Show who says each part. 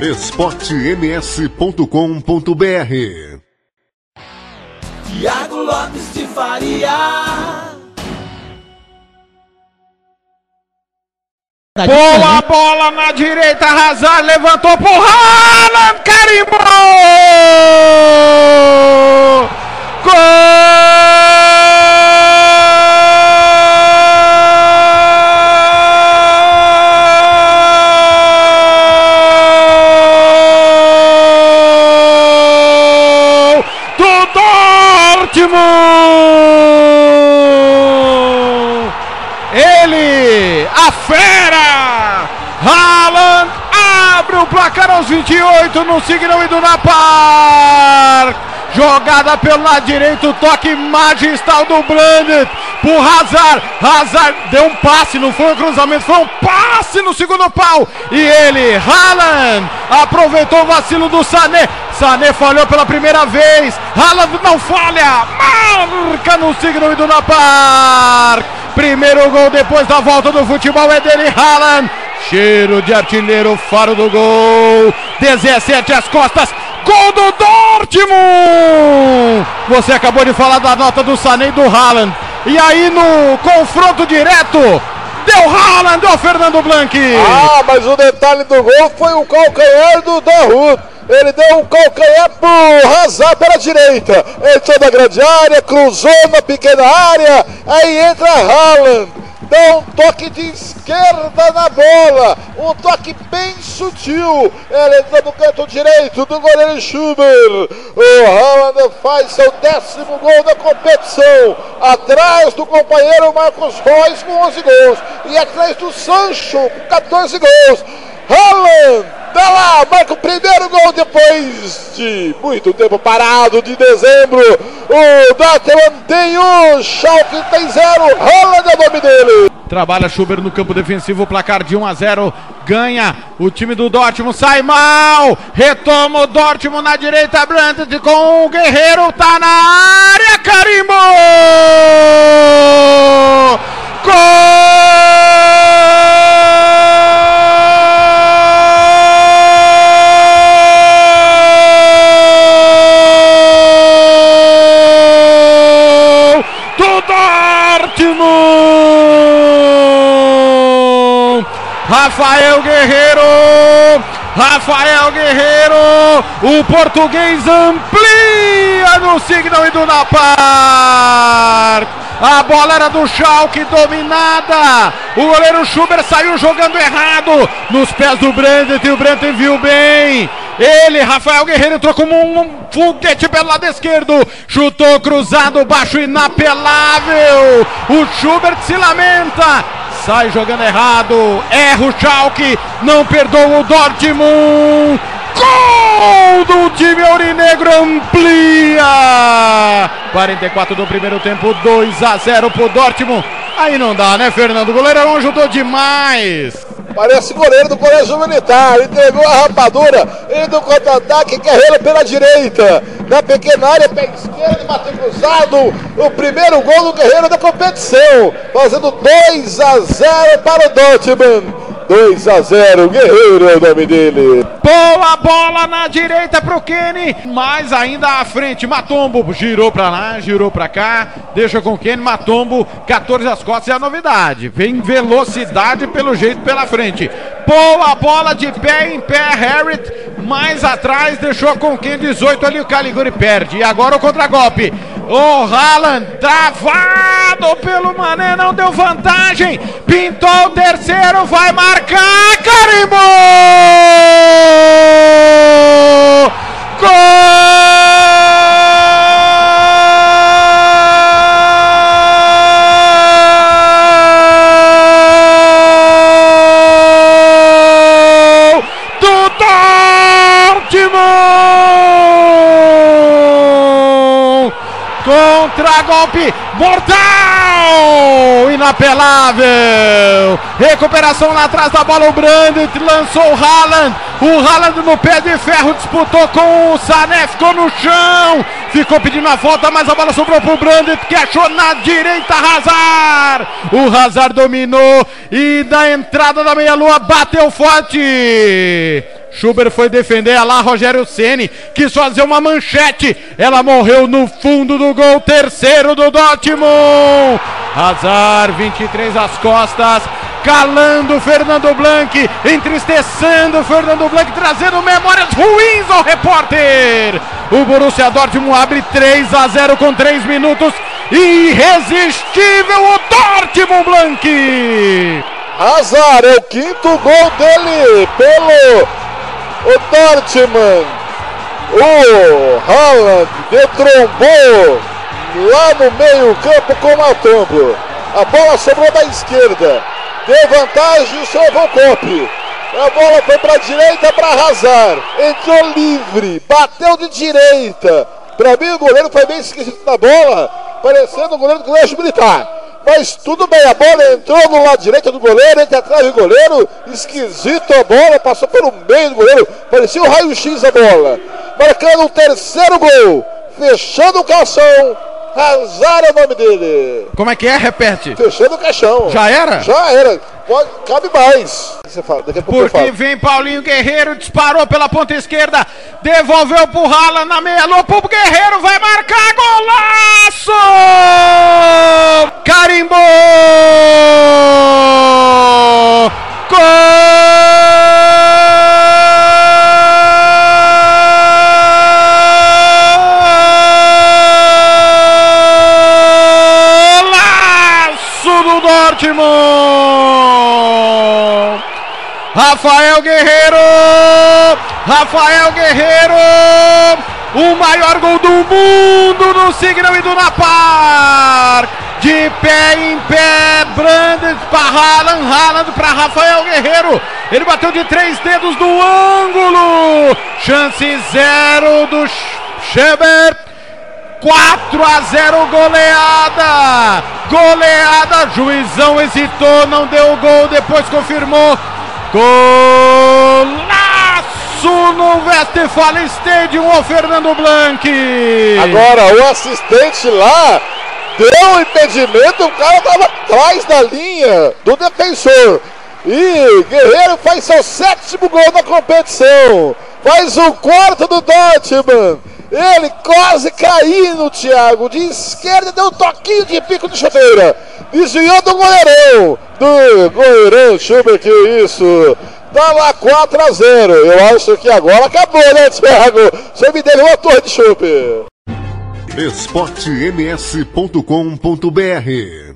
Speaker 1: esportems.com.br
Speaker 2: Tiago Lopes de Faria.
Speaker 3: Boa bola na direita, Hazard levantou pro Haaland, carimbou! Abre o placar aos 28 no Signal Iduna Park. Jogada pelo lado direito, toque magistral do Brandt pro Hazard. Hazard deu um passe, não foi um cruzamento, foi um passe no segundo pau. E ele, Haaland, aproveitou o vacilo do Sané. Sané falhou pela primeira vez. Haaland não falha, marca no Signal Iduna Park. Primeiro gol depois da volta do futebol é dele, Haaland. Cheiro de artilheiro, faro do gol. 17 às costas. Gol do Dortmund! Você acabou de falar da nota do Sané e do Haaland. E aí no confronto direto, deu Haaland, deu Fernando Blanc.
Speaker 4: Ah, mas o detalhe do gol foi o calcanhar do Dahoud. Ele deu um calcanhar pro Hazard pela direita. Entrou na grande área, cruzou na pequena área. Aí entra Haaland. Um toque de esquerda na bola. Um toque bem sutil. Ele entra no canto direito do goleiro Schuber. O Haaland faz seu décimo gol da competição. Atrás do companheiro Marcos Reus com 11 gols. E atrás do Sancho com 14 gols. Haaland tá lá, marca o primeiro gol depois de muito tempo parado de dezembro. O Dortmund tem um, Schalke tem zero, Haaland é o nome dele.
Speaker 3: Trabalha Schuber no campo defensivo, placar de 1 a 0. Ganha o time do Dortmund, sai mal. Retoma o Dortmund na direita, Brandt com o Guerreiro, tá na área, carimbou! Gol Rafael Guerreiro! Rafael Guerreiro! O português amplia no Signal Iduna Park! A bola era do Schalke dominada. O goleiro Schuber saiu jogando errado nos pés do Brandt e o Brandt viu bem. Ele, Rafael Guerreiro, entrou como um foguete pelo lado esquerdo. Chutou cruzado, baixo inapelável. O Schubert se lamenta. Sai jogando errado. Erra o Schalke. Não perdoa o Dortmund. Gol do time aurinegro amplia. 44 do primeiro tempo, 2 a 0 pro Dortmund. Aí não dá, né, Fernando? O goleirão ajudou demais.
Speaker 4: Parece goleiro do Colégio Militar. Entregou a rapadura. Ele do contra-ataque, Guerreiro pela direita. Na pequena área, pé esquerdo, bateu cruzado. O primeiro gol do Guerreiro da competição. Fazendo 2 a 0 para o Dortmund. 2 a 0, Guerreiro é o nome dele.
Speaker 3: Boa bola na direita pro Kenny, mais ainda à frente, Matombo girou pra lá, girou pra cá, deixa com o Kenny, Matombo, 14 às costas é a novidade, vem velocidade pelo jeito pela frente. Boa bola de pé em pé, Harrit, mais atrás, deixou com o Kenny, 18 ali, o Caliguri perde, e agora o contragolpe. O Haaland travado pelo Mané, não deu vantagem. Pintou o terceiro, vai marcar, carimbou! Contra-golpe mortal! Inapelável! Recuperação lá atrás da bola, o Brandt lançou o Haaland. O Haaland no pé de ferro disputou com o Sané, ficou no chão. Ficou pedindo a volta, mas a bola sobrou pro Brandt que achou na direita Hazard. O Hazard dominou e da entrada da meia-lua bateu forte. Schubert foi defender lá Rogério Ceni, quis fazer uma manchete. Ela morreu no fundo do gol, terceiro do Dortmund. Hazard, 23 às costas, calando Fernando Blanc, entristecendo Fernando Blanc, trazendo memórias ruins ao repórter. O Borussia Dortmund abre 3 a 0 com 3 minutos. Irresistível o Dortmund Blanc.
Speaker 4: Hazard é o quinto gol dele pelo o Dortmund. O Haaland detrombou lá no meio campo com o Matombo. A bola sobrou da esquerda. Deu vantagem o seu Volcop. A bola foi para a direita para Hazard. Entrou livre. Bateu de direita. Para mim o goleiro foi bem esquisito na bola. Parecendo o goleiro do colégio militar. Mas tudo bem, a bola entrou no lado direito do goleiro, entre atrás do goleiro, esquisito a bola, passou pelo meio do goleiro, parecia o um raio-x a bola. Marcando o terceiro gol, fechando o calção, Hazard é o nome dele.
Speaker 3: Como é que é? Repete.
Speaker 4: Fechando o caixão.
Speaker 3: Já era?
Speaker 4: Já era. Pode, cabe mais. Você fala, daqui a pouco
Speaker 3: Porque vem Paulinho Guerreiro, disparou pela ponta esquerda, devolveu pro Rala na meia lua pro Guerreiro, vai marcar golaço! Carimbou! Rafael Guerreiro! Rafael Guerreiro! O maior gol do mundo no Signal Iduna Park! De pé em pé, Brandes para Haaland, Haaland para Rafael Guerreiro. Ele bateu de três dedos do ângulo. Chance zero do Schubert. 4 a 0 goleada! Goleada! Juizão hesitou, não deu gol, depois confirmou. Golaço no Westfalen Stadium, o Fernando Blanc.
Speaker 4: Agora o assistente lá deu um impedimento, o cara estava atrás da linha do defensor. E Guerreiro faz seu sétimo gol na competição. Faz o quarto do Dortmund. Ele quase caindo, Thiago. De esquerda deu um toquinho de pico de chuteira. Desviou do goleirão. Do goleirão Schubert, que isso. Tá lá 4 a 0. Eu acho que agora acabou, né, Thiago? Você me deu uma torre de chupe.
Speaker 1: esportems.com.br